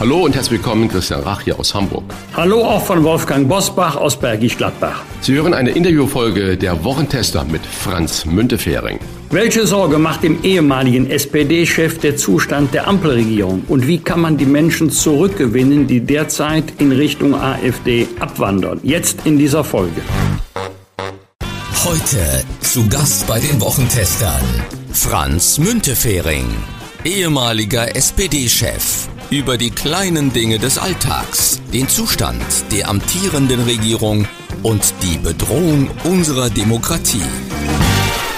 Hallo und herzlich willkommen, Christian Rach hier aus Hamburg. Hallo auch von Wolfgang Bosbach aus Bergisch Gladbach. Sie hören eine Interviewfolge der Wochentester mit Franz Müntefering. Welche Sorge macht dem ehemaligen SPD-Chef der Zustand der Ampelregierung? Und wie kann man die Menschen zurückgewinnen, die derzeit in Richtung AfD abwandern? Jetzt in dieser Folge. Heute zu Gast bei den Wochentestern Franz Müntefering, ehemaliger SPD-Chef über die kleinen Dinge des Alltags, den Zustand der amtierenden Regierung und die Bedrohung unserer Demokratie.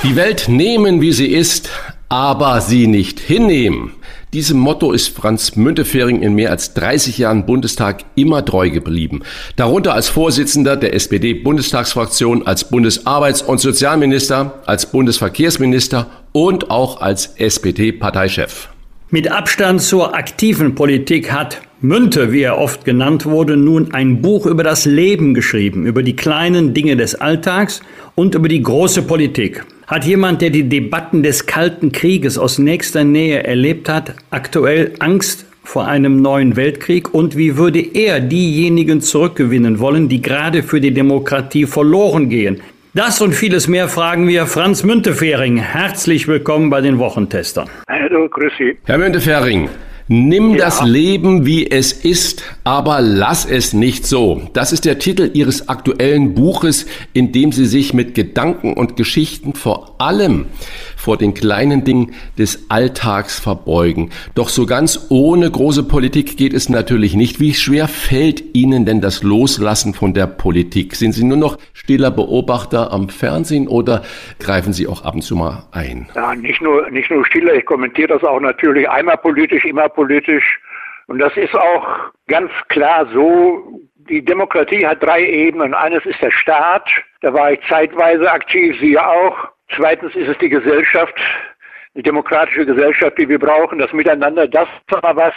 Die Welt nehmen, wie sie ist, aber sie nicht hinnehmen. Diesem Motto ist Franz Müntefering in mehr als 30 Jahren Bundestag immer treu geblieben. Darunter als Vorsitzender der SPD-Bundestagsfraktion, als Bundesarbeits- und Sozialminister, als Bundesverkehrsminister und auch als SPD-Parteichef. Mit Abstand zur aktiven Politik hat Münte, wie er oft genannt wurde, nun ein Buch über das Leben geschrieben, über die kleinen Dinge des Alltags und über die große Politik. Hat jemand, der die Debatten des Kalten Krieges aus nächster Nähe erlebt hat, aktuell Angst vor einem neuen Weltkrieg und wie würde er diejenigen zurückgewinnen wollen, die gerade für die Demokratie verloren gehen, das und vieles mehr fragen wir Franz Müntefering. Herzlich willkommen bei den Wochentestern. Hallo, grüß Sie. Herr Müntefering, Nimm ja. das Leben, wie es ist, aber lass es nicht so. Das ist der Titel Ihres aktuellen Buches, in dem Sie sich mit Gedanken und Geschichten vor allem vor den kleinen Dingen des Alltags verbeugen. Doch so ganz ohne große Politik geht es natürlich nicht. Wie schwer fällt Ihnen denn das Loslassen von der Politik? Sind Sie nur noch stiller Beobachter am Fernsehen oder greifen Sie auch ab und zu mal ein? Ja, nicht nur, nicht nur stiller. Ich kommentiere das auch natürlich einmal politisch, immer politisch. Und das ist auch ganz klar so. Die Demokratie hat drei Ebenen. Eines ist der Staat. Da war ich zeitweise aktiv, Sie auch. Zweitens ist es die Gesellschaft, die demokratische Gesellschaft, die wir brauchen, das Miteinander. Das ist aber was,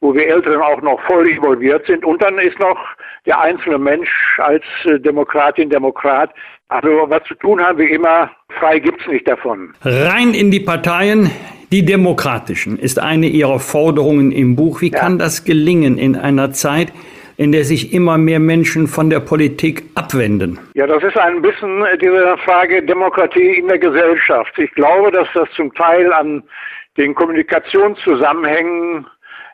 wo wir Älteren auch noch voll involviert sind. Und dann ist noch der einzelne Mensch als äh, Demokratin, Demokrat. Also was zu tun haben wir immer, frei gibt's nicht davon. Rein in die Parteien, die demokratischen, ist eine Ihrer Forderungen im Buch. Wie ja. kann das gelingen in einer Zeit, in der sich immer mehr Menschen von der Politik abwenden? Ja, das ist ein bisschen diese Frage Demokratie in der Gesellschaft. Ich glaube, dass das zum Teil an den Kommunikationszusammenhängen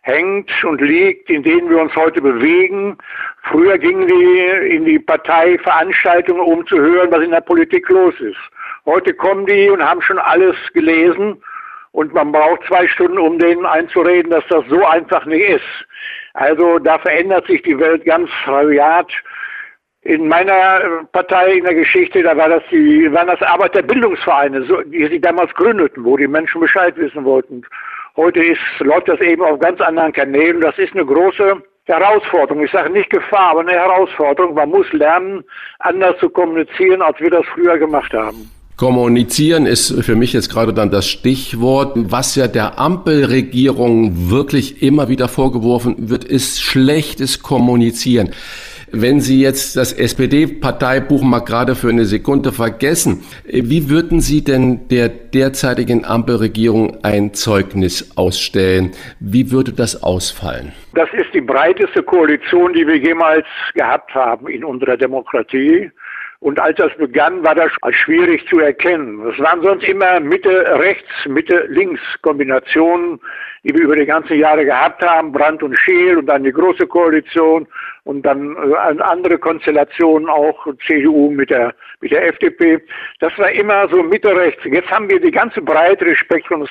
hängt und liegt, in denen wir uns heute bewegen. Früher gingen die in die Parteiveranstaltungen, um zu hören, was in der Politik los ist. Heute kommen die und haben schon alles gelesen und man braucht zwei Stunden, um denen einzureden, dass das so einfach nicht ist. Also da verändert sich die Welt ganz rabiat. In meiner Partei in der Geschichte, da war das die, waren das Arbeiterbildungsvereine, die sie damals gründeten, wo die Menschen Bescheid wissen wollten. Heute ist, läuft das eben auf ganz anderen Kanälen. Das ist eine große Herausforderung. Ich sage nicht Gefahr, aber eine Herausforderung. Man muss lernen, anders zu kommunizieren, als wir das früher gemacht haben. Kommunizieren ist für mich jetzt gerade dann das Stichwort. Was ja der Ampelregierung wirklich immer wieder vorgeworfen wird, ist schlechtes Kommunizieren. Wenn Sie jetzt das SPD-Parteibuch mal gerade für eine Sekunde vergessen, wie würden Sie denn der derzeitigen Ampelregierung ein Zeugnis ausstellen? Wie würde das ausfallen? Das ist die breiteste Koalition, die wir jemals gehabt haben in unserer Demokratie. Und als das begann, war das schwierig zu erkennen. Es waren sonst immer Mitte-Rechts, Mitte-Links-Kombinationen, die wir über die ganzen Jahre gehabt haben. Brandt und Scheel und dann die Große Koalition und dann äh, andere Konstellationen auch, CDU mit der, mit der FDP. Das war immer so Mitte-Rechts. Jetzt haben wir die ganze Breite des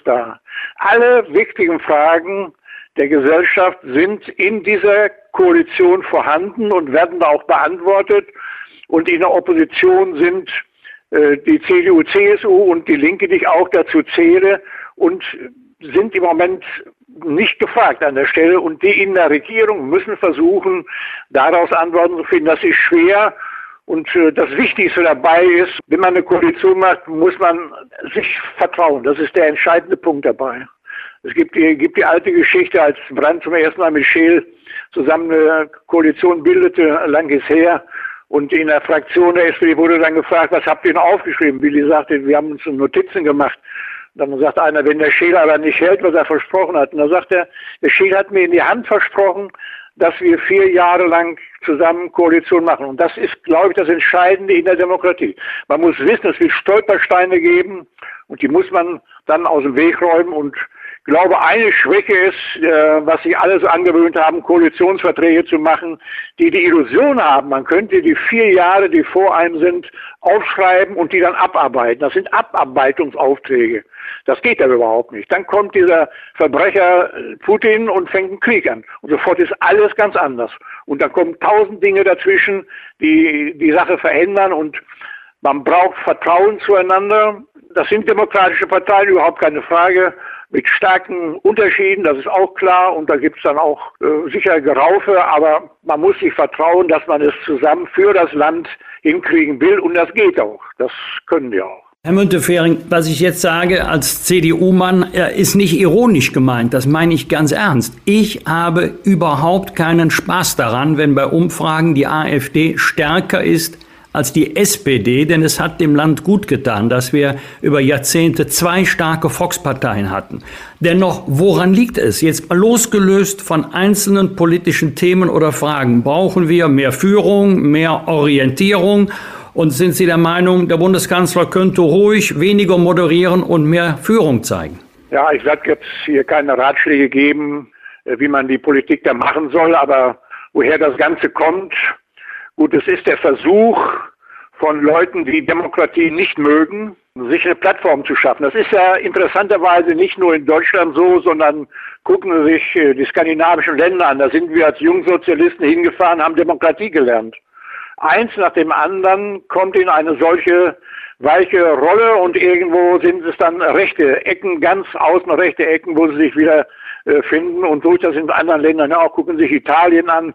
da. Alle wichtigen Fragen der Gesellschaft sind in dieser Koalition vorhanden und werden da auch beantwortet und in der Opposition sind äh, die CDU, CSU und die Linke, die ich auch dazu zähle und sind im Moment nicht gefragt an der Stelle und die in der Regierung müssen versuchen, daraus Antworten zu finden. Das ist schwer Und äh, das Wichtigste dabei ist, wenn man eine Koalition macht, muss man sich vertrauen. Das ist der entscheidende Punkt dabei. Es gibt die, gibt die alte Geschichte, als Brandt zum ersten Mal mit Scheel zusammen eine Koalition bildete, lang ist her. Und in der Fraktion der SPD wurde dann gefragt, was habt ihr denn aufgeschrieben? Willi sagte, wir haben uns Notizen gemacht. Dann sagt einer, wenn der Scheel aber nicht hält, was er versprochen hat. Und dann sagt er, der Scheel hat mir in die Hand versprochen, dass wir vier Jahre lang zusammen Koalition machen. Und das ist, glaube ich, das Entscheidende in der Demokratie. Man muss wissen, es wird Stolpersteine geben und die muss man dann aus dem Weg räumen und ich glaube, eine Schwäche ist, äh, was sich alle so angewöhnt haben, Koalitionsverträge zu machen, die die Illusion haben, man könnte die vier Jahre, die vor einem sind, aufschreiben und die dann abarbeiten. Das sind Abarbeitungsaufträge. Das geht aber überhaupt nicht. Dann kommt dieser Verbrecher äh, Putin und fängt einen Krieg an. Und sofort ist alles ganz anders. Und dann kommen tausend Dinge dazwischen, die die Sache verändern und man braucht Vertrauen zueinander. Das sind demokratische Parteien, überhaupt keine Frage mit starken Unterschieden, das ist auch klar. Und da gibt es dann auch äh, sicher Geraufe, aber man muss sich vertrauen, dass man es zusammen für das Land hinkriegen will. Und das geht auch. Das können wir auch. Herr Müntefering, was ich jetzt sage als CDU-Mann, ist nicht ironisch gemeint. Das meine ich ganz ernst. Ich habe überhaupt keinen Spaß daran, wenn bei Umfragen die AfD stärker ist als die SPD, denn es hat dem Land gut getan, dass wir über Jahrzehnte zwei starke Volksparteien hatten. Dennoch, woran liegt es? Jetzt losgelöst von einzelnen politischen Themen oder Fragen, brauchen wir mehr Führung, mehr Orientierung? Und sind Sie der Meinung, der Bundeskanzler könnte ruhig weniger moderieren und mehr Führung zeigen? Ja, ich werde jetzt hier keine Ratschläge geben, äh, wie man die Politik da machen soll, aber woher das Ganze kommt, Gut, es ist der Versuch von Leuten, die Demokratie nicht mögen, sich eine Plattform zu schaffen. Das ist ja interessanterweise nicht nur in Deutschland so, sondern gucken Sie sich äh, die skandinavischen Länder an. Da sind wir als Jungsozialisten hingefahren, haben Demokratie gelernt. Eins nach dem anderen kommt in eine solche weiche Rolle und irgendwo sind es dann rechte Ecken, ganz außen rechte Ecken, wo sie sich wieder äh, finden. Und ist das in anderen Ländern auch. Gucken Sie sich Italien an.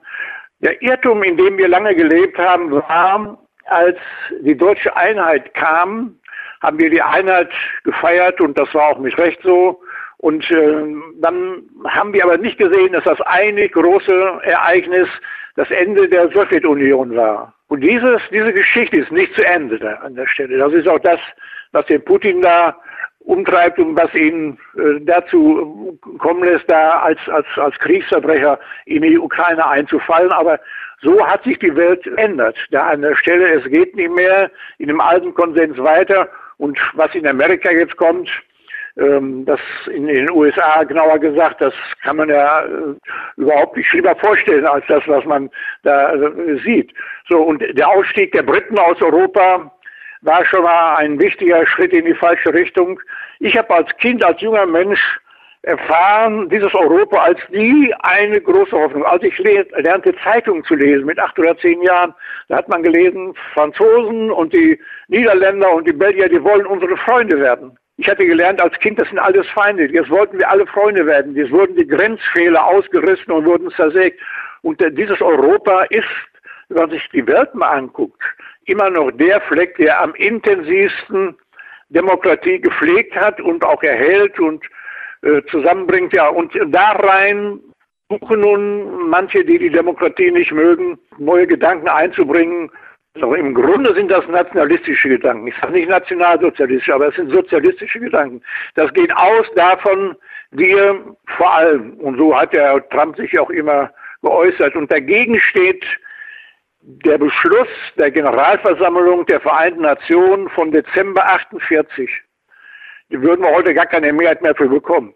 Der Irrtum, in dem wir lange gelebt haben, war, als die deutsche Einheit kam, haben wir die Einheit gefeiert und das war auch mit Recht so. Und äh, dann haben wir aber nicht gesehen, dass das eine große Ereignis das Ende der Sowjetunion war. Und dieses, diese Geschichte ist nicht zu Ende da an der Stelle. Das ist auch das, was den Putin da umtreibt und was ihn äh, dazu kommen lässt, da als, als, als Kriegsverbrecher in die Ukraine einzufallen. Aber so hat sich die Welt verändert. Da an der Stelle, es geht nicht mehr in dem alten Konsens weiter. Und was in Amerika jetzt kommt, ähm, das in, in, den USA genauer gesagt, das kann man ja äh, überhaupt nicht schlimmer vorstellen als das, was man da äh, sieht. So, und der Ausstieg der Briten aus Europa, war schon mal ein wichtiger Schritt in die falsche Richtung. Ich habe als Kind, als junger Mensch erfahren, dieses Europa als nie eine große Hoffnung. Als ich lernte, Zeitungen zu lesen mit acht oder zehn Jahren, da hat man gelesen, Franzosen und die Niederländer und die Belgier, die wollen unsere Freunde werden. Ich hatte gelernt als Kind, das sind alles Feinde. Jetzt wollten wir alle Freunde werden. Jetzt wurden die Grenzfehler ausgerissen und wurden zersägt. Und dieses Europa ist, wenn man sich die Welt mal anguckt, immer noch der Fleck, der am intensivsten Demokratie gepflegt hat und auch erhält und äh, zusammenbringt. Ja, und da rein suchen nun manche, die die Demokratie nicht mögen, neue Gedanken einzubringen. Also Im Grunde sind das nationalistische Gedanken. Ich sage nicht nationalsozialistische, aber es sind sozialistische Gedanken. Das geht aus davon, wir vor allem, und so hat der Trump sich auch immer geäußert, und dagegen steht der Beschluss der Generalversammlung der Vereinten Nationen von Dezember 48, die würden wir heute gar keine Mehrheit mehr für bekommen.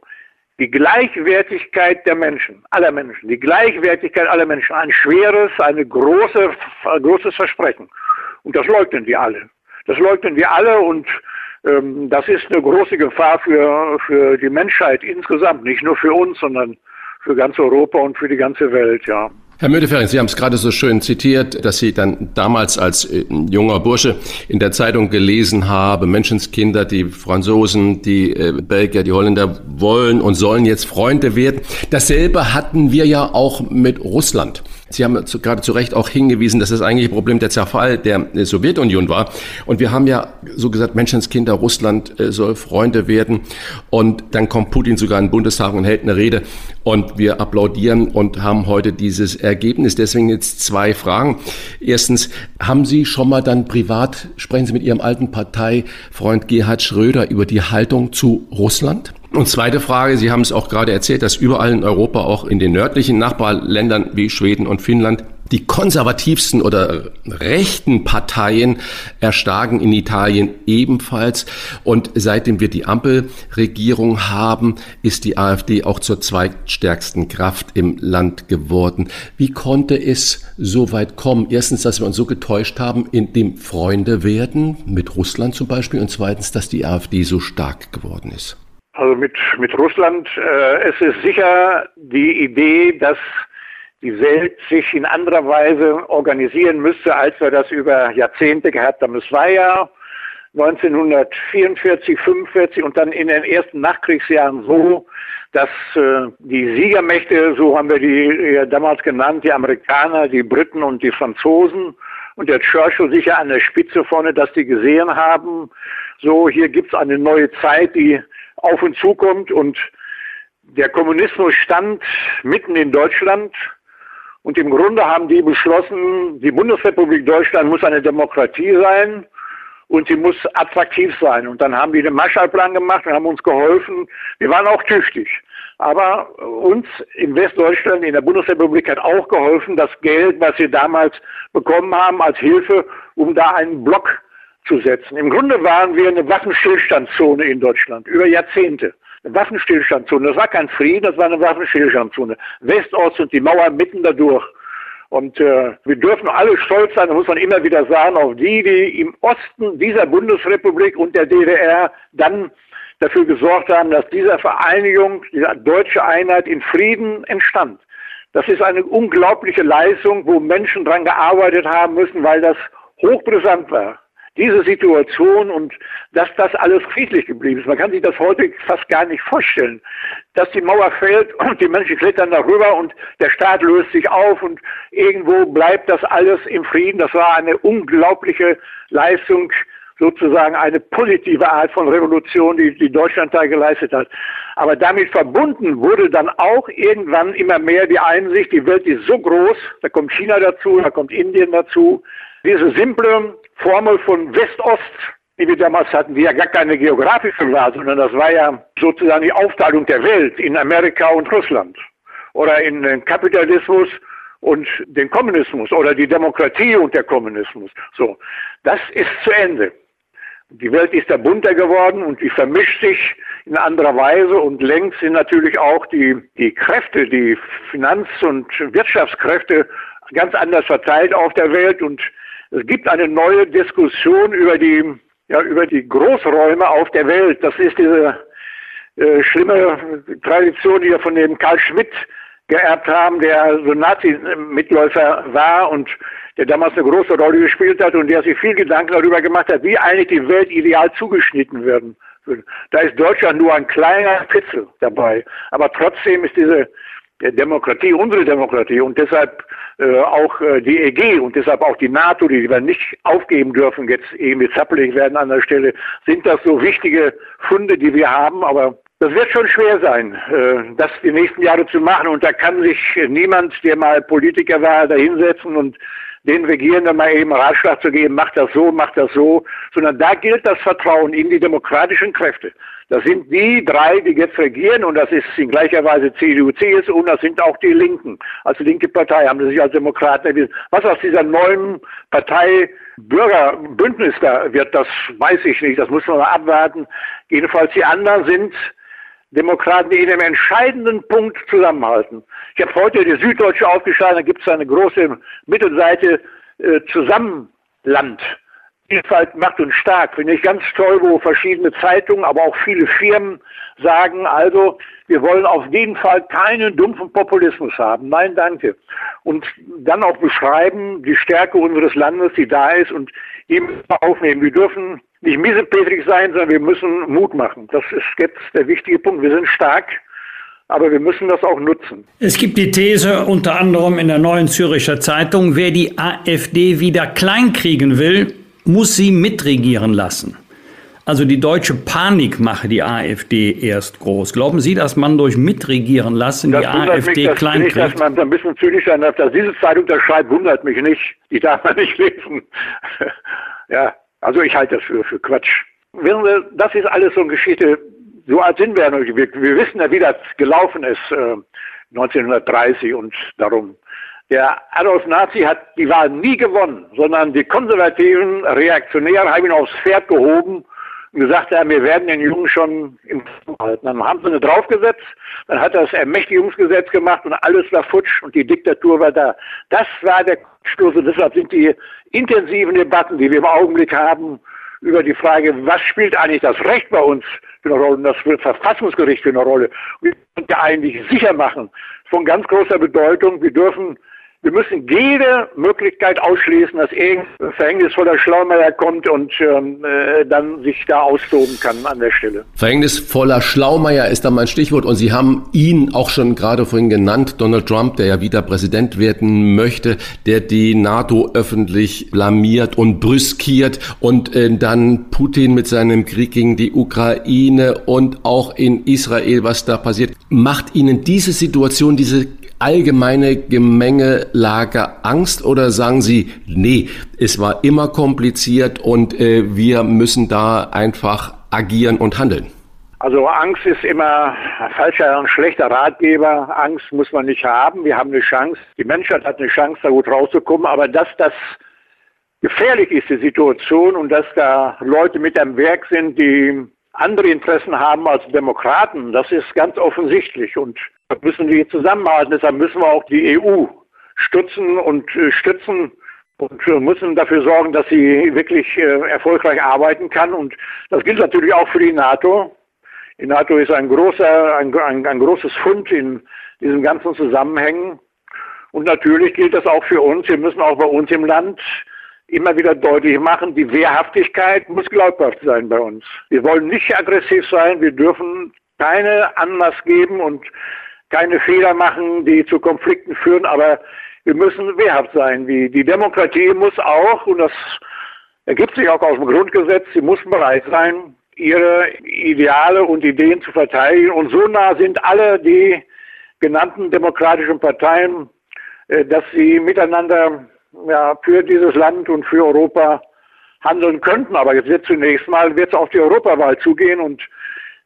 Die Gleichwertigkeit der Menschen, aller Menschen, die Gleichwertigkeit aller Menschen, ein schweres, eine große, ein großes Versprechen. Und das leugnen wir alle. Das leugnen wir alle und ähm, das ist eine große Gefahr für, für die Menschheit insgesamt, nicht nur für uns, sondern für ganz Europa und für die ganze Welt, ja. Herr Mödefering, Sie haben es gerade so schön zitiert, dass Sie dann damals als äh, junger Bursche in der Zeitung gelesen haben, Menschenskinder, die Franzosen, die äh, Belgier, die Holländer wollen und sollen jetzt Freunde werden. Dasselbe hatten wir ja auch mit Russland. Sie haben zu, gerade zu Recht auch hingewiesen, dass das eigentliche Problem der Zerfall der Sowjetunion war. Und wir haben ja so gesagt, Menschenskinder, Russland äh, soll Freunde werden. Und dann kommt Putin sogar in den Bundestag und hält eine Rede. Und wir applaudieren und haben heute dieses Ergebnis. Deswegen jetzt zwei Fragen. Erstens, haben Sie schon mal dann privat, sprechen Sie mit Ihrem alten Parteifreund Gerhard Schröder über die Haltung zu Russland? Und zweite Frage, Sie haben es auch gerade erzählt, dass überall in Europa, auch in den nördlichen Nachbarländern wie Schweden und Finnland, die konservativsten oder rechten Parteien erstarken in Italien ebenfalls. Und seitdem wir die Ampelregierung haben, ist die AfD auch zur zweitstärksten Kraft im Land geworden. Wie konnte es so weit kommen? Erstens, dass wir uns so getäuscht haben, in dem Freunde werden, mit Russland zum Beispiel, und zweitens, dass die AfD so stark geworden ist. Also mit, mit Russland, äh, es ist sicher die Idee, dass die Welt sich in anderer Weise organisieren müsste, als wir das über Jahrzehnte gehabt haben. Es war ja 1944, 45 und dann in den ersten Nachkriegsjahren so, dass äh, die Siegermächte, so haben wir die äh, damals genannt, die Amerikaner, die Briten und die Franzosen und der Churchill sicher an der Spitze vorne, dass die gesehen haben, so hier gibt's eine neue Zeit, die auf uns zukommt und der Kommunismus stand mitten in Deutschland und im Grunde haben die beschlossen, die Bundesrepublik Deutschland muss eine Demokratie sein und sie muss attraktiv sein. Und dann haben die den Marshallplan gemacht und haben uns geholfen. Wir waren auch tüchtig. Aber uns in Westdeutschland, in der Bundesrepublik hat auch geholfen, das Geld, was wir damals bekommen haben als Hilfe, um da einen Block zu setzen. Im Grunde waren wir eine Waffenstillstandszone in Deutschland über Jahrzehnte. Eine Waffenstillstandszone. Das war kein Frieden, das war eine Waffenstillstandszone. Westost und die Mauer mitten dadurch. Und äh, wir dürfen alle stolz sein, muss man immer wieder sagen, auf die, die im Osten dieser Bundesrepublik und der DDR dann dafür gesorgt haben, dass diese Vereinigung, diese deutsche Einheit in Frieden entstand. Das ist eine unglaubliche Leistung, wo Menschen dran gearbeitet haben müssen, weil das hochbrisant war diese Situation und dass das alles friedlich geblieben ist. Man kann sich das heute fast gar nicht vorstellen, dass die Mauer fällt und die Menschen klettern darüber und der Staat löst sich auf und irgendwo bleibt das alles im Frieden. Das war eine unglaubliche Leistung, sozusagen eine positive Art von Revolution, die, die Deutschland da geleistet hat. Aber damit verbunden wurde dann auch irgendwann immer mehr die Einsicht, die Welt ist so groß, da kommt China dazu, da kommt Indien dazu. Diese simple Formel von West-Ost, die wir damals hatten, die ja gar keine geografische war, sondern das war ja sozusagen die Aufteilung der Welt in Amerika und Russland oder in den Kapitalismus und den Kommunismus oder die Demokratie und der Kommunismus. So, das ist zu Ende. Die Welt ist da bunter geworden und die vermischt sich in anderer Weise und längst sind natürlich auch die, die Kräfte, die Finanz- und Wirtschaftskräfte ganz anders verteilt auf der Welt und es gibt eine neue Diskussion über die, ja, über die Großräume auf der Welt. Das ist diese äh, schlimme Tradition, die wir von dem Karl Schmidt geerbt haben, der so Nazi-Mitläufer war und der damals eine große Rolle gespielt hat und der sich viel Gedanken darüber gemacht hat, wie eigentlich die Welt ideal zugeschnitten werden würde. Da ist Deutschland nur ein kleiner Pitzel dabei. Aber trotzdem ist diese Demokratie unsere Demokratie und deshalb äh, auch äh, die EG und deshalb auch die NATO, die wir nicht aufgeben dürfen, jetzt irgendwie zappelig werden an der Stelle, sind das so wichtige Funde, die wir haben, aber das wird schon schwer sein, äh, das die nächsten Jahre zu machen. Und da kann sich niemand, der mal Politiker war, da hinsetzen und den Regierenden mal eben Ratschlag zu geben, macht das so, macht das so, sondern da gilt das Vertrauen in die demokratischen Kräfte. Das sind die drei, die jetzt regieren und das ist in gleicher Weise CDU, CSU und das sind auch die Linken. Als linke Partei haben sie sich als Demokraten erwiesen. Was aus dieser neuen Partei Bürgerbündnis da wird, das weiß ich nicht. Das muss man mal abwarten. Jedenfalls die anderen sind Demokraten, die in einem entscheidenden Punkt zusammenhalten. Ich habe heute die Süddeutsche aufgeschlagen, da gibt es eine große Mittelseite äh, Zusammenland. Vielfalt macht uns stark. Finde ich ganz toll, wo verschiedene Zeitungen, aber auch viele Firmen sagen, also wir wollen auf jeden Fall keinen dumpfen Populismus haben. Nein, danke. Und dann auch beschreiben die Stärke unseres Landes, die da ist und wir aufnehmen. Wir dürfen nicht miesepetrig sein, sondern wir müssen Mut machen. Das ist jetzt der wichtige Punkt. Wir sind stark. aber wir müssen das auch nutzen. Es gibt die These unter anderem in der neuen Züricher Zeitung, wer die AfD wieder kleinkriegen will, muss sie mitregieren lassen. Also die deutsche Panik mache die AfD erst groß. Glauben Sie, dass man durch Mitregieren lassen das die AfD mich, klein kriegt? Dass man ein bisschen zynisch sein darf, dass diese Zeitung das schreibt, wundert mich nicht. Die darf man nicht lesen. ja, also ich halte das für, für Quatsch. Wissen Sie, das ist alles so eine Geschichte, so alt sind wir noch. Wir, wir wissen ja, wie das gelaufen ist äh, 1930 und darum. Der Adolf Nazi hat die Wahl nie gewonnen, sondern die konservativen Reaktionäre haben ihn aufs Pferd gehoben und gesagt haben, wir werden den Jungen schon im halten. Dann haben sie eine draufgesetzt, dann hat er das Ermächtigungsgesetz gemacht und alles war futsch und die Diktatur war da. Das war der Stoß und deshalb sind die intensiven Debatten, die wir im Augenblick haben, über die Frage, was spielt eigentlich das Recht bei uns für eine Rolle und das Verfassungsgericht für eine Rolle. Wir können eigentlich sicher machen, von ganz großer Bedeutung. Wir dürfen wir müssen jede Möglichkeit ausschließen, dass irgendein verhängnisvoller Schlaumeier kommt und ähm, äh, dann sich da austoben kann an der Stelle. Verhängnisvoller Schlaumeier ist da mein Stichwort und Sie haben ihn auch schon gerade vorhin genannt, Donald Trump, der ja wieder Präsident werden möchte, der die NATO öffentlich blamiert und brüskiert und äh, dann Putin mit seinem Krieg gegen die Ukraine und auch in Israel, was da passiert, macht Ihnen diese Situation, diese allgemeine Gemengelage Angst oder sagen Sie, nee, es war immer kompliziert und äh, wir müssen da einfach agieren und handeln? Also Angst ist immer ein falscher und schlechter Ratgeber. Angst muss man nicht haben. Wir haben eine Chance. Die Menschheit hat eine Chance, da gut rauszukommen. Aber dass das gefährlich ist, die Situation, und dass da Leute mit am Werk sind, die andere Interessen haben als Demokraten, das ist ganz offensichtlich. Und da müssen wir zusammenhalten. Deshalb müssen wir auch die EU stützen und äh, stützen und äh, müssen dafür sorgen, dass sie wirklich äh, erfolgreich arbeiten kann. Und das gilt natürlich auch für die NATO. Die NATO ist ein großer, ein, ein, ein großes Fund in diesem ganzen Zusammenhängen. Und natürlich gilt das auch für uns. Wir müssen auch bei uns im Land immer wieder deutlich machen, die Wehrhaftigkeit muss glaubhaft sein bei uns. Wir wollen nicht aggressiv sein, wir dürfen keine Anlass geben und keine Fehler machen, die zu Konflikten führen, aber wir müssen wehrhaft sein. Die, die Demokratie muss auch, und das ergibt sich auch aus dem Grundgesetz, sie muss bereit sein, ihre Ideale und Ideen zu verteidigen. Und so nah sind alle die genannten demokratischen Parteien, äh, dass sie miteinander ja, für dieses Land und für Europa handeln könnten. Aber jetzt wird zunächst mal wird's auf die Europawahl zugehen und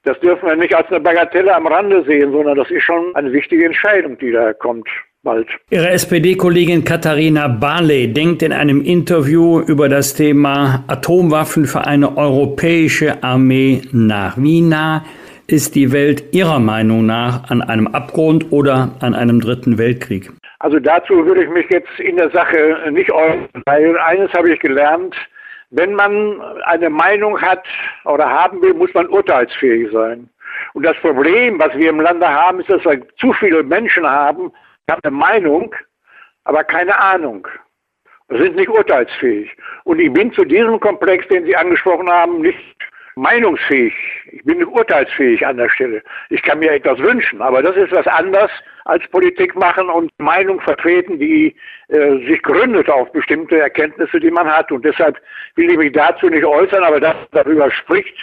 das dürfen wir nicht als eine Bagatelle am Rande sehen, sondern das ist schon eine wichtige Entscheidung, die da kommt. Bald. Ihre SPD-Kollegin Katharina Barley denkt in einem Interview über das Thema Atomwaffen für eine europäische Armee nach. Wie nah ist die Welt Ihrer Meinung nach an einem Abgrund oder an einem dritten Weltkrieg? Also dazu würde ich mich jetzt in der Sache nicht äußern, weil eines habe ich gelernt, wenn man eine Meinung hat oder haben will, muss man urteilsfähig sein. Und das Problem, was wir im Lande haben, ist, dass wir zu viele Menschen haben, die haben eine Meinung, aber keine Ahnung. Sind nicht urteilsfähig. Und ich bin zu diesem Komplex, den Sie angesprochen haben, nicht meinungsfähig. Ich bin urteilsfähig an der Stelle. Ich kann mir etwas wünschen, aber das ist was anderes als Politik machen und Meinung vertreten, die äh, sich gründet auf bestimmte Erkenntnisse, die man hat. Und deshalb will ich mich dazu nicht äußern, aber dass darüber spricht,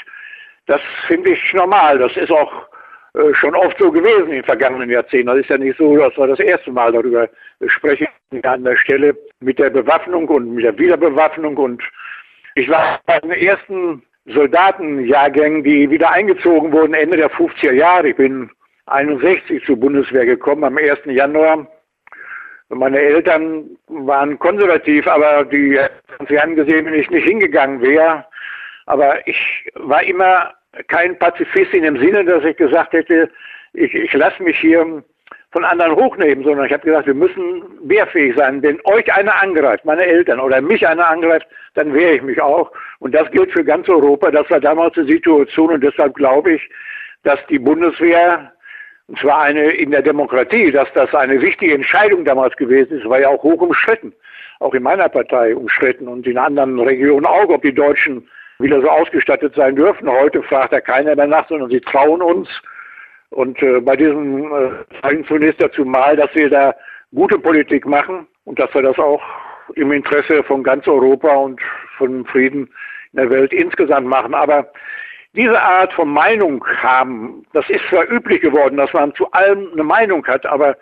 das finde ich normal. Das ist auch äh, schon oft so gewesen in vergangenen Jahrzehnten. Das ist ja nicht so, dass wir das erste Mal darüber sprechen an der Stelle mit der Bewaffnung und mit der Wiederbewaffnung. Und ich war bei den ersten Soldatenjahrgängen, die wieder eingezogen wurden Ende der 50er Jahre. Ich bin 61 zur Bundeswehr gekommen am 1. Januar. Meine Eltern waren konservativ, aber die, Sie haben gesehen, wenn ich nicht hingegangen wäre. Aber ich war immer kein Pazifist in dem Sinne, dass ich gesagt hätte, ich, ich lasse mich hier von anderen hochnehmen, sondern ich habe gesagt, wir müssen wehrfähig sein. Wenn euch einer angreift, meine Eltern oder mich einer angreift, dann wehre ich mich auch. Und das gilt für ganz Europa. Das war damals die Situation und deshalb glaube ich, dass die Bundeswehr und zwar eine in der Demokratie, dass das eine wichtige Entscheidung damals gewesen ist, war ja auch hoch umstritten. Auch in meiner Partei umstritten und in anderen Regionen auch, ob die Deutschen wieder so ausgestattet sein dürfen. Heute fragt da keiner mehr nach, sondern sie trauen uns. Und äh, bei diesem äh, zeigen zunächst dazu mal, dass wir da gute Politik machen und dass wir das auch im Interesse von ganz Europa und von Frieden in der Welt insgesamt machen. Aber diese Art von Meinung haben, das ist zwar üblich geworden, dass man zu allem eine Meinung hat, aber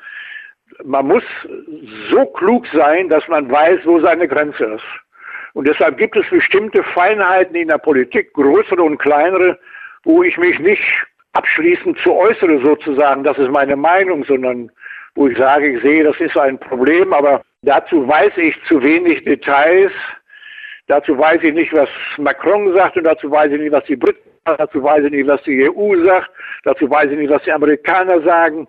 man muss so klug sein, dass man weiß, wo seine Grenze ist. Und deshalb gibt es bestimmte Feinheiten in der Politik, größere und kleinere, wo ich mich nicht abschließend zu äußere sozusagen, das ist meine Meinung, sondern wo ich sage, ich sehe, das ist ein Problem, aber dazu weiß ich zu wenig Details. Dazu weiß ich nicht, was Macron sagt und dazu weiß ich nicht, was die Briten sagen, dazu weiß ich nicht, was die EU sagt, dazu weiß ich nicht, was die Amerikaner sagen.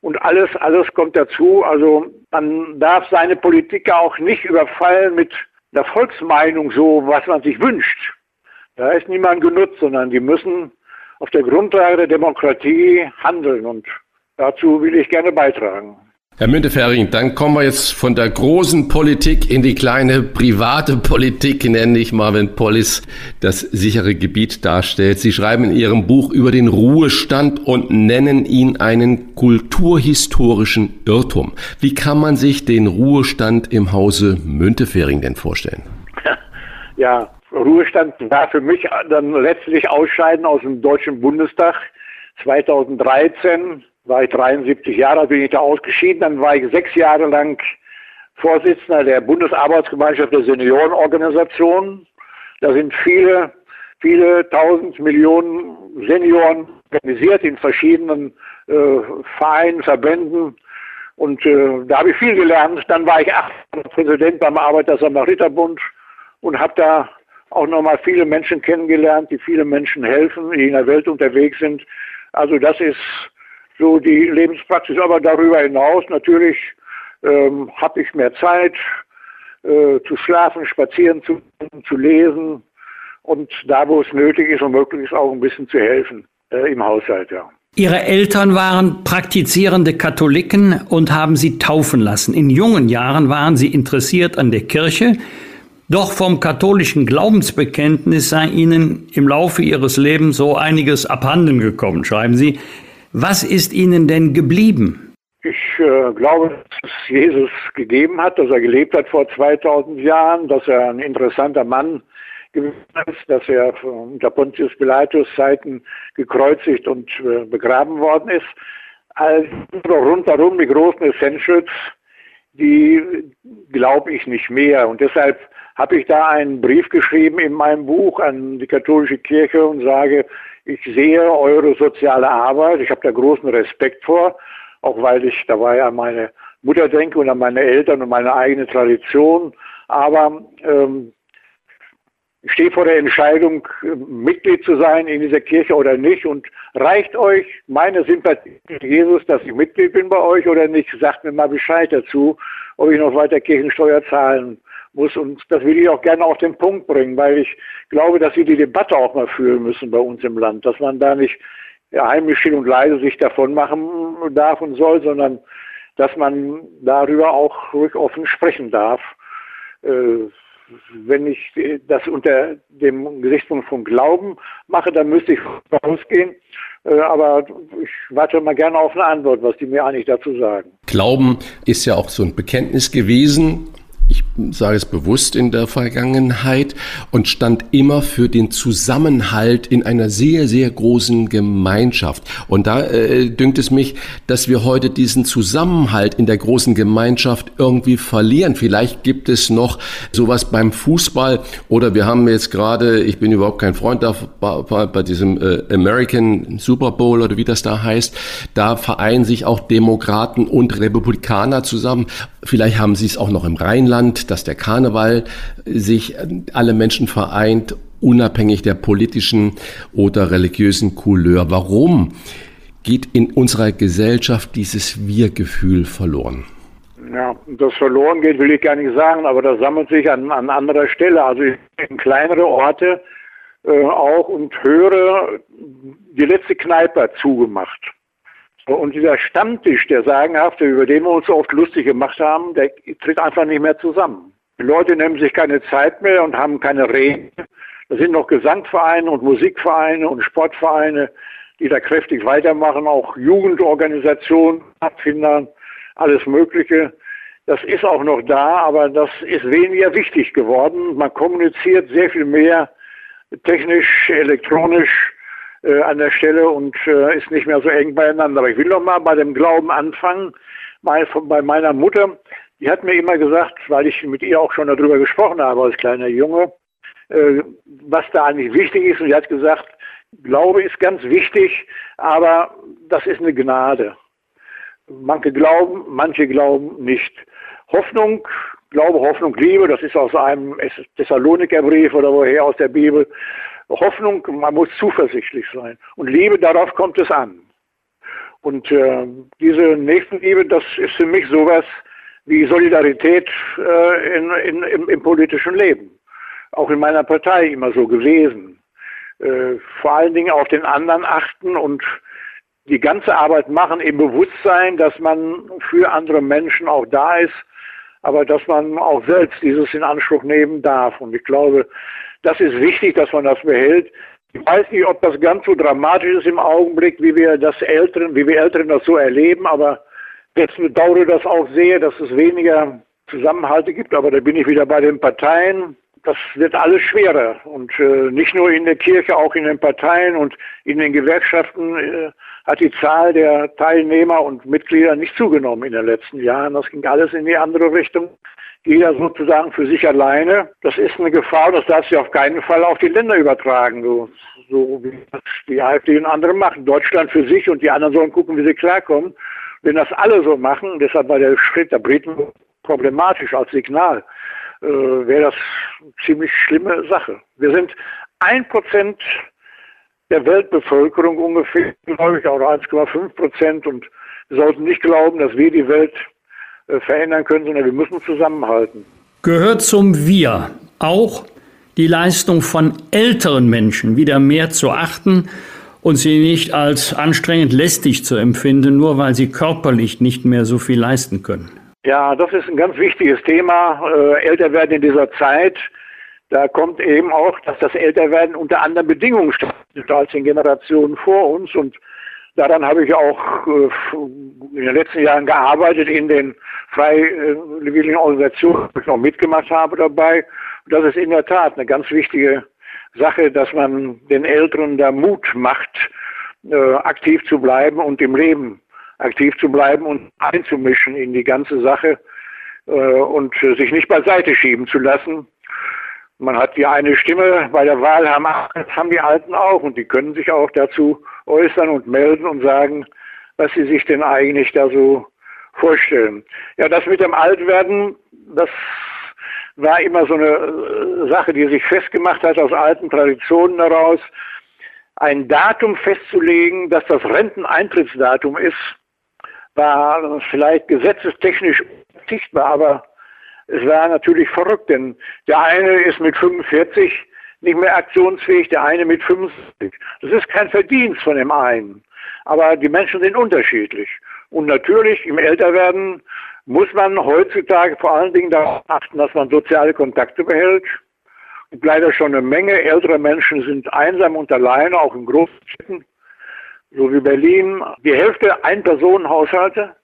Und alles, alles kommt dazu. Also man darf seine Politiker auch nicht überfallen mit der Volksmeinung so, was man sich wünscht. Da ist niemand genutzt, sondern die müssen auf der Grundlage der Demokratie handeln und dazu will ich gerne beitragen. Herr Müntefering, dann kommen wir jetzt von der großen Politik in die kleine private Politik, nenne ich mal, wenn Polis das sichere Gebiet darstellt. Sie schreiben in Ihrem Buch über den Ruhestand und nennen ihn einen kulturhistorischen Irrtum. Wie kann man sich den Ruhestand im Hause Müntefering denn vorstellen? Ja, Ruhestand war für mich dann letztlich Ausscheiden aus dem Deutschen Bundestag 2013 war ich 73 Jahre, bin ich da ausgeschieden. Dann war ich sechs Jahre lang Vorsitzender der Bundesarbeitsgemeinschaft der Seniorenorganisation. Da sind viele, viele tausend Millionen Senioren organisiert in verschiedenen äh, Vereinen, Verbänden. Und äh, da habe ich viel gelernt. Dann war ich acht Präsident beim Arbeiter-Samariter-Bund und habe da auch nochmal viele Menschen kennengelernt, die viele Menschen helfen, die in der Welt unterwegs sind. Also das ist so die Lebenspraxis. Aber darüber hinaus natürlich ähm, habe ich mehr Zeit äh, zu schlafen, spazieren zu, zu lesen und da, wo es nötig ist und möglich ist, auch ein bisschen zu helfen äh, im Haushalt, ja. Ihre Eltern waren praktizierende Katholiken und haben sie taufen lassen. In jungen Jahren waren sie interessiert an der Kirche, doch vom katholischen Glaubensbekenntnis sei ihnen im Laufe ihres Lebens so einiges abhanden gekommen, schreiben sie. Was ist Ihnen denn geblieben? Ich äh, glaube, dass es Jesus gegeben hat, dass er gelebt hat vor 2000 Jahren, dass er ein interessanter Mann gewesen ist, dass er unter Pontius Pilatus Zeiten gekreuzigt und äh, begraben worden ist. Also rundherum die großen Essentials, die glaube ich nicht mehr. Und deshalb habe ich da einen Brief geschrieben in meinem Buch an die katholische Kirche und sage, ich sehe eure soziale Arbeit, ich habe da großen Respekt vor, auch weil ich dabei an meine Mutter denke und an meine Eltern und meine eigene Tradition. Aber ähm, ich stehe vor der Entscheidung, Mitglied zu sein in dieser Kirche oder nicht. Und reicht euch meine Sympathie mit Jesus, dass ich Mitglied bin bei euch oder nicht? Sagt mir mal Bescheid dazu, ob ich noch weiter Kirchensteuer zahlen muss. Und das will ich auch gerne auf den Punkt bringen, weil ich glaube, dass wir die Debatte auch mal führen müssen bei uns im Land, dass man da nicht heimlich still und leise sich davon machen darf und soll, sondern dass man darüber auch ruhig offen sprechen darf. Äh, wenn ich das unter dem Gesichtspunkt von Glauben mache, dann müsste ich rausgehen. Äh, aber ich warte mal gerne auf eine Antwort, was die mir eigentlich dazu sagen. Glauben ist ja auch so ein Bekenntnis gewesen sage es bewusst in der Vergangenheit, und stand immer für den Zusammenhalt in einer sehr, sehr großen Gemeinschaft. Und da äh, dünkt es mich, dass wir heute diesen Zusammenhalt in der großen Gemeinschaft irgendwie verlieren. Vielleicht gibt es noch sowas beim Fußball oder wir haben jetzt gerade, ich bin überhaupt kein Freund da, bei, bei diesem äh, American Super Bowl oder wie das da heißt, da vereinen sich auch Demokraten und Republikaner zusammen. Vielleicht haben sie es auch noch im Rheinland, dass der Karneval sich alle Menschen vereint, unabhängig der politischen oder religiösen Couleur. Warum geht in unserer Gesellschaft dieses Wir-Gefühl verloren? Ja, das verloren geht, will ich gar nicht sagen, aber das sammelt sich an, an anderer Stelle. Also in kleinere Orte äh, auch und höre, die letzte Kneipe zugemacht. Und dieser Stammtisch, der sagenhafte, über den wir uns so oft lustig gemacht haben, der tritt einfach nicht mehr zusammen. Die Leute nehmen sich keine Zeit mehr und haben keine Reden. Da sind noch Gesangvereine und Musikvereine und Sportvereine. die da kräftig weitermachen, auch Jugendorganisationen, Abfindern, alles Mögliche. Das ist auch noch da, aber das ist weniger wichtig geworden. Man kommuniziert sehr viel mehr technisch, elektronisch äh, an der Stelle und äh, ist nicht mehr so eng beieinander. Aber ich will noch mal bei dem Glauben anfangen. Bei, bei meiner Mutter, die hat mir immer gesagt, weil ich mit ihr auch schon darüber gesprochen habe als kleiner Junge, äh, was da eigentlich wichtig ist. Und sie hat gesagt, Glaube ist ganz wichtig, aber das ist eine Gnade. Manche glauben, manche glauben nicht. Hoffnung, Glaube, Hoffnung, Liebe, das ist aus einem Thessalonikerbrief oder woher aus der Bibel. Hoffnung, man muss zuversichtlich sein. Und Liebe, darauf kommt es an. Und äh, diese Nächstenliebe, das ist für mich sowas wie Solidarität äh, in, in, im, im, politischen Leben. Auch in meiner Partei immer so gewesen. Äh, vor allen Dingen auf den anderen achten und die ganze Arbeit machen im Bewusstsein, dass man für andere Menschen auch da ist, aber dass man auch selbst dieses in Anspruch nehmen darf. Und ich glaube, das ist wichtig, dass man das behält. Ich weiß nicht, ob das ganz so dramatisch ist im Augenblick, wie wir das Älteren, wie wir Älteren das so erleben, aber jetzt bedauere das auch sehr, dass es weniger Zusammenhalte gibt. Aber da bin ich wieder bei den Parteien. Das wird alles schwerer und äh, nicht nur in der Kirche, auch in den Parteien und in den Gewerkschaften äh, hat die Zahl der Teilnehmer und Mitglieder nicht zugenommen in den letzten Jahren. Das ging alles in die andere Richtung jeder sozusagen für sich alleine. Das ist eine Gefahr, das darf sich auf keinen Fall auf die Länder übertragen, so, so wie das die AfD und andere machen. Deutschland für sich und die anderen sollen gucken, wie sie klarkommen. Wenn das alle so machen, deshalb war der Schritt der Briten problematisch als Signal, äh, wäre das eine ziemlich schlimme Sache. Wir sind ein Prozent der Weltbevölkerung ungefähr, glaube ich, auch 1,5 Prozent und wir sollten nicht glauben, dass wir die Welt verändern können, sondern wir müssen zusammenhalten. Gehört zum Wir auch die Leistung von älteren Menschen wieder mehr zu achten und sie nicht als anstrengend lästig zu empfinden, nur weil sie körperlich nicht mehr so viel leisten können? Ja, das ist ein ganz wichtiges Thema. Äh, älter werden in dieser Zeit. Da kommt eben auch, dass das Älterwerden unter anderen Bedingungen stattfindet als in Generationen vor uns. Und Daran habe ich auch äh, in den letzten Jahren gearbeitet in den freiwilligen Organisationen, wo ich noch mitgemacht habe dabei. Und das ist in der Tat eine ganz wichtige Sache, dass man den Älteren da Mut macht, äh, aktiv zu bleiben und im Leben aktiv zu bleiben und einzumischen in die ganze Sache äh, und sich nicht beiseite schieben zu lassen. Man hat die eine Stimme bei der Wahl, haben, haben die Alten auch und die können sich auch dazu äußern und melden und sagen, was sie sich denn eigentlich da so vorstellen. Ja, das mit dem Altwerden, das war immer so eine äh, Sache, die sich festgemacht hat aus alten Traditionen heraus. Ein Datum festzulegen, dass das Renteneintrittsdatum ist, war vielleicht gesetzestechnisch sichtbar, aber es war natürlich verrückt, denn der eine ist mit 45 nicht mehr aktionsfähig, der eine mit 50. Das ist kein Verdienst von dem einen. Aber die Menschen sind unterschiedlich. Und natürlich im Älterwerden muss man heutzutage vor allen Dingen darauf achten, dass man soziale Kontakte behält. Und leider schon eine Menge älterer Menschen sind einsam und alleine, auch in Großstädten, so wie Berlin. Die Hälfte Ein-Personen-Haushalte.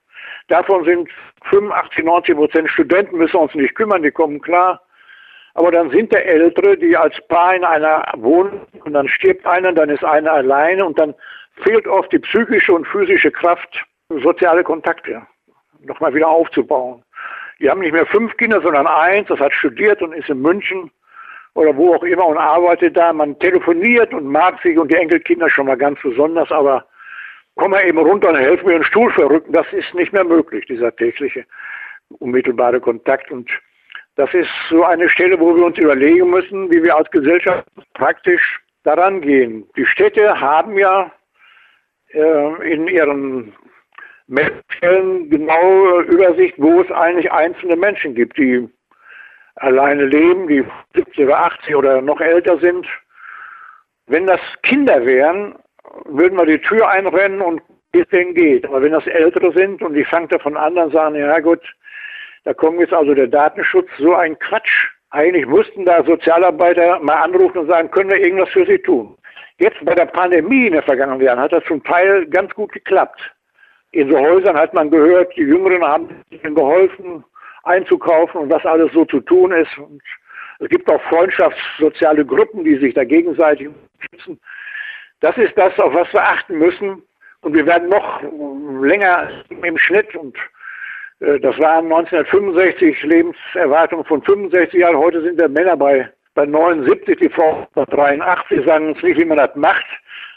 Davon sind 85, 90 Prozent Studenten, müssen uns nicht kümmern, die kommen klar. Aber dann sind der Ältere, die als Paar in einer wohnen und dann stirbt einer, dann ist einer alleine und dann fehlt oft die psychische und physische Kraft, soziale Kontakte nochmal wieder aufzubauen. Die haben nicht mehr fünf Kinder, sondern eins, das hat studiert und ist in München oder wo auch immer und arbeitet da. Man telefoniert und mag sich und die Enkelkinder schon mal ganz besonders, aber komm mal eben runter und helf mir einen Stuhl verrücken. Das ist nicht mehr möglich, dieser tägliche unmittelbare Kontakt. Und das ist so eine Stelle, wo wir uns überlegen müssen, wie wir als Gesellschaft praktisch daran gehen. Die Städte haben ja äh, in ihren Meldestellen genaue Übersicht, wo es eigentlich einzelne Menschen gibt, die alleine leben, die 70 oder 80 oder noch älter sind. Wenn das Kinder wären, würden wir die Tür einrennen und es denen geht. Aber wenn das Ältere sind und die fangen davon an, dann sagen, ja gut, da kommt jetzt also der Datenschutz, so ein Quatsch. Eigentlich mussten da Sozialarbeiter mal anrufen und sagen, können wir irgendwas für sie tun? Jetzt bei der Pandemie in den vergangenen Jahren hat das zum Teil ganz gut geklappt. In so Häusern hat man gehört, die Jüngeren haben ihnen geholfen, einzukaufen und was alles so zu tun ist. Und es gibt auch freundschaftssoziale Gruppen, die sich da gegenseitig unterstützen. Das ist das, auf was wir achten müssen. Und wir werden noch länger im Schnitt und das waren 1965 Lebenserwartung von 65 Jahren. Heute sind wir Männer bei, bei 79, die Frau bei 83. Sagen uns nicht, wie man das macht,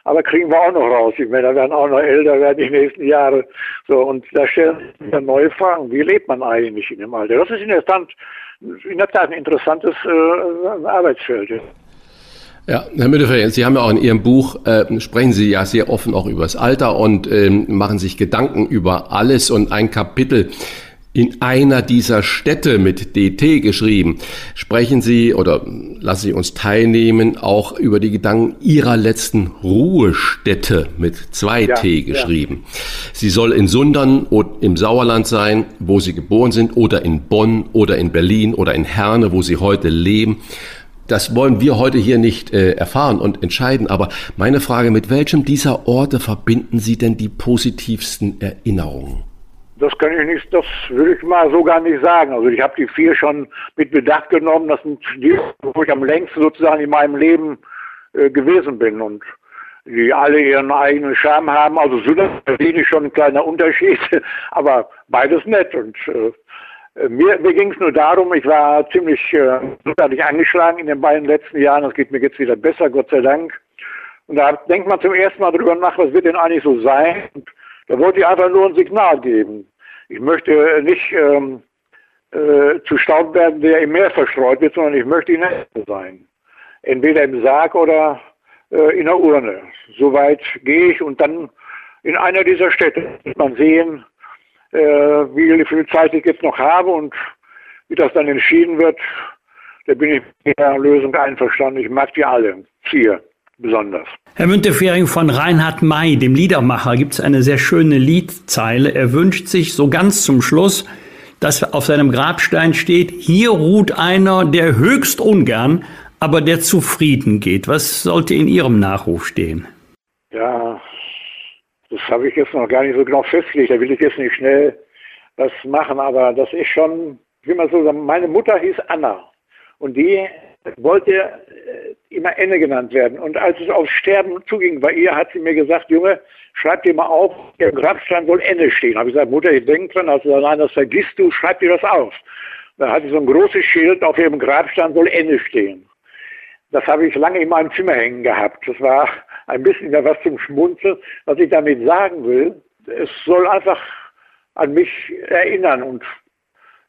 aber kriegen wir auch noch raus. Die Männer werden auch noch älter werden die nächsten Jahre. So, und da stellen sich neue Fragen. Wie lebt man eigentlich in dem Alter? Das ist in der Tat, in der Tat ein interessantes äh, Arbeitsfeld. Ja, Herr Mütterfer, Sie haben ja auch in Ihrem Buch, äh, sprechen Sie ja sehr offen auch über das Alter und ähm, machen sich Gedanken über alles und ein Kapitel in einer dieser Städte mit DT geschrieben. Sprechen Sie oder lassen Sie uns teilnehmen auch über die Gedanken Ihrer letzten Ruhestätte mit zwei ja, T geschrieben. Ja. Sie soll in Sundern im Sauerland sein, wo Sie geboren sind, oder in Bonn oder in Berlin oder in Herne, wo Sie heute leben. Das wollen wir heute hier nicht äh, erfahren und entscheiden. Aber meine Frage, mit welchem dieser Orte verbinden Sie denn die positivsten Erinnerungen? Das kann ich nicht, das würde ich mal so gar nicht sagen. Also ich habe die vier schon mit Bedacht genommen. Das sind die, wo ich am längsten sozusagen in meinem Leben äh, gewesen bin und die alle ihren eigenen Charme haben. Also so das ist schon ein kleiner Unterschied, aber beides nett und äh, mir, mir ging es nur darum, ich war ziemlich äh, angeschlagen in den beiden letzten Jahren. Das geht mir jetzt wieder besser, Gott sei Dank. Und da denkt man zum ersten Mal drüber nach, was wird denn eigentlich so sein? Und da wollte ich einfach nur ein Signal geben. Ich möchte nicht ähm, äh, zu Staub werden, der im Meer verstreut wird, sondern ich möchte in der Erde sein. Entweder im Sarg oder äh, in der Urne. Soweit gehe ich und dann in einer dieser Städte wird man sehen, wie viel Zeit ich jetzt noch habe und wie das dann entschieden wird, da bin ich mit der Lösung einverstanden. Ich mag die alle, vier besonders. Herr Müntefering von Reinhard May, dem Liedermacher, gibt es eine sehr schöne Liedzeile. Er wünscht sich so ganz zum Schluss, dass auf seinem Grabstein steht, hier ruht einer, der höchst ungern, aber der zufrieden geht. Was sollte in Ihrem Nachruf stehen? Ja, das habe ich jetzt noch gar nicht so genau festgelegt. Da will ich jetzt nicht schnell was machen, aber das ist schon, wie man so sagen, meine Mutter hieß Anna und die wollte äh, immer Enne genannt werden. Und als es aufs Sterben zuging bei ihr, hat sie mir gesagt, Junge, schreib dir mal auf, im Grabstein soll Enne stehen. Habe ich gesagt, Mutter, ich denke dran. Also nein, das vergisst du, schreib dir das auf. Da hatte sie so ein großes Schild, auf ihrem Grabstein soll Enne stehen. Das habe ich lange in meinem Zimmer hängen gehabt. Das war ein bisschen was zum Schmunzeln. Was ich damit sagen will, es soll einfach an mich erinnern und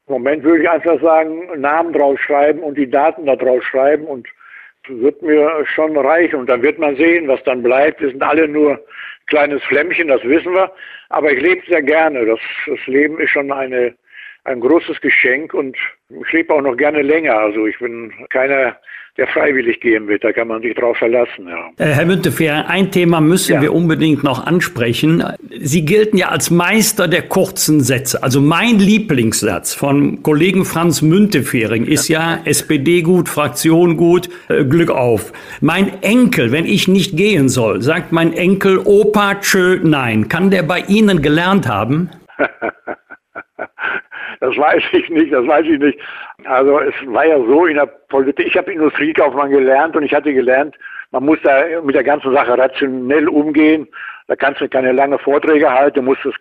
im Moment würde ich einfach sagen, Namen draufschreiben und die Daten da drauf schreiben und wird mir schon reichen. Und dann wird man sehen, was dann bleibt. Wir sind alle nur kleines Flämmchen, das wissen wir. Aber ich lebe sehr gerne. Das, das Leben ist schon eine, ein großes Geschenk und ich lebe auch noch gerne länger. Also ich bin keiner, der freiwillig gehen wird. Da kann man sich drauf verlassen. Ja. Äh, Herr Müntefehr, ein Thema müssen ja. wir unbedingt noch ansprechen. Sie gelten ja als Meister der kurzen Sätze. Also mein Lieblingssatz von Kollegen Franz Müntefering ist ja, ja SPD gut, Fraktion gut, äh, Glück auf. Mein Enkel, wenn ich nicht gehen soll, sagt mein Enkel Opa tschö nein. Kann der bei Ihnen gelernt haben? Das weiß ich nicht, das weiß ich nicht. Also es war ja so in der Politik, ich habe Industriekaufmann gelernt und ich hatte gelernt, man muss da mit der ganzen Sache rationell umgehen. Da kannst du keine lange Vorträge halten, musst das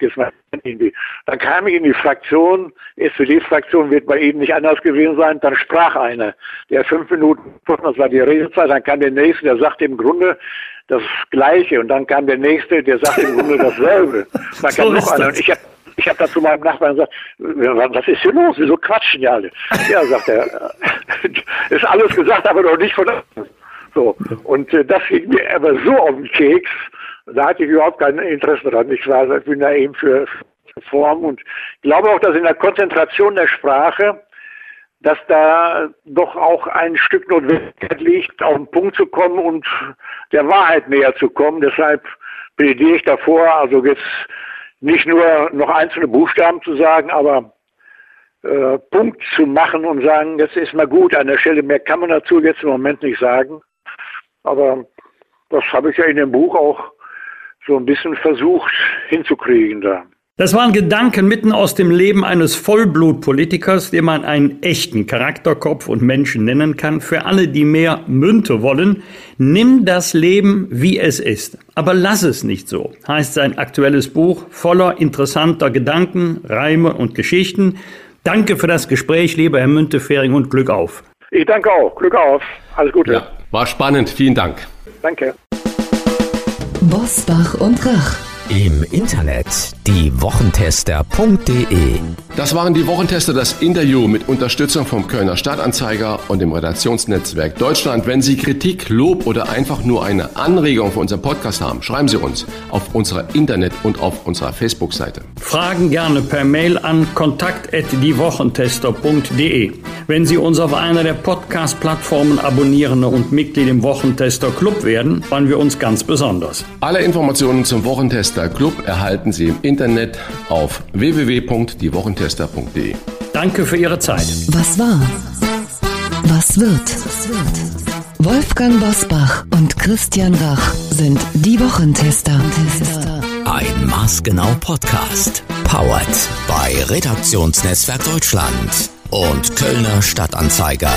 irgendwie. Dann kam ich in die Fraktion, SPD-Fraktion wird bei Ihnen nicht anders gewesen sein, dann sprach einer, der fünf Minuten, das war die Redezeit, dann kam der nächste, der sagte im Grunde, das Gleiche und dann kam der nächste, der sagte im Grunde dasselbe. Dann kam so noch einer und ich habe ich habe da zu meinem Nachbarn gesagt, was ist hier los? Wieso quatschen die alle? Ja, sagt er, ist alles gesagt, aber noch nicht von So. Und äh, das ging mir aber so auf den Keks, da hatte ich überhaupt kein Interesse dran. Ich war, ich bin da eben für Form und glaube auch, dass in der Konzentration der Sprache, dass da doch auch ein Stück Notwendigkeit liegt, auf den Punkt zu kommen und der Wahrheit näher zu kommen. Deshalb plädiere ich davor, also jetzt nicht nur noch einzelne Buchstaben zu sagen, aber äh, Punkt zu machen und sagen, das ist mal gut, an der Stelle mehr kann man dazu jetzt im Moment nicht sagen. Aber Das habe ich ja in dem Buch auch so ein bisschen versucht hinzukriegen da. Das waren Gedanken mitten aus dem Leben eines Vollblutpolitikers, den man einen echten Charakterkopf und Menschen nennen kann. Für alle, die mehr Münte wollen, nimm das Leben, wie es ist. Aber lass es nicht so, heißt sein aktuelles Buch voller interessanter Gedanken, Reime und Geschichten. Danke für das Gespräch, lieber Herr Müntefering, und Glück auf. Ich danke auch. Glück auf. Alles Gute. Ja, war spannend. Vielen Dank. Danke. Bosbach und Rach. Im Internet diewochentester.de Das waren die Wochentester, das Interview mit Unterstützung vom Kölner Stadtanzeiger und dem Redaktionsnetzwerk Deutschland. Wenn Sie Kritik, Lob oder einfach nur eine Anregung für unseren Podcast haben, schreiben Sie uns auf unserer Internet- und auf unserer Facebook-Seite. Fragen gerne per Mail an kontakt.diewochentester.de. Wenn Sie uns auf einer der Podcast-Plattformen abonnieren und Mitglied im Wochentester Club werden, freuen wir uns ganz besonders. Alle Informationen zum Wochentester Club erhalten Sie im Internet auf www.diewochentester.de. Danke für Ihre Zeit. Was war? Was wird? Wolfgang Bosbach und Christian Rach sind die Wochentester. Ein maßgenau Podcast. Powered bei Redaktionsnetzwerk Deutschland und Kölner Stadtanzeiger.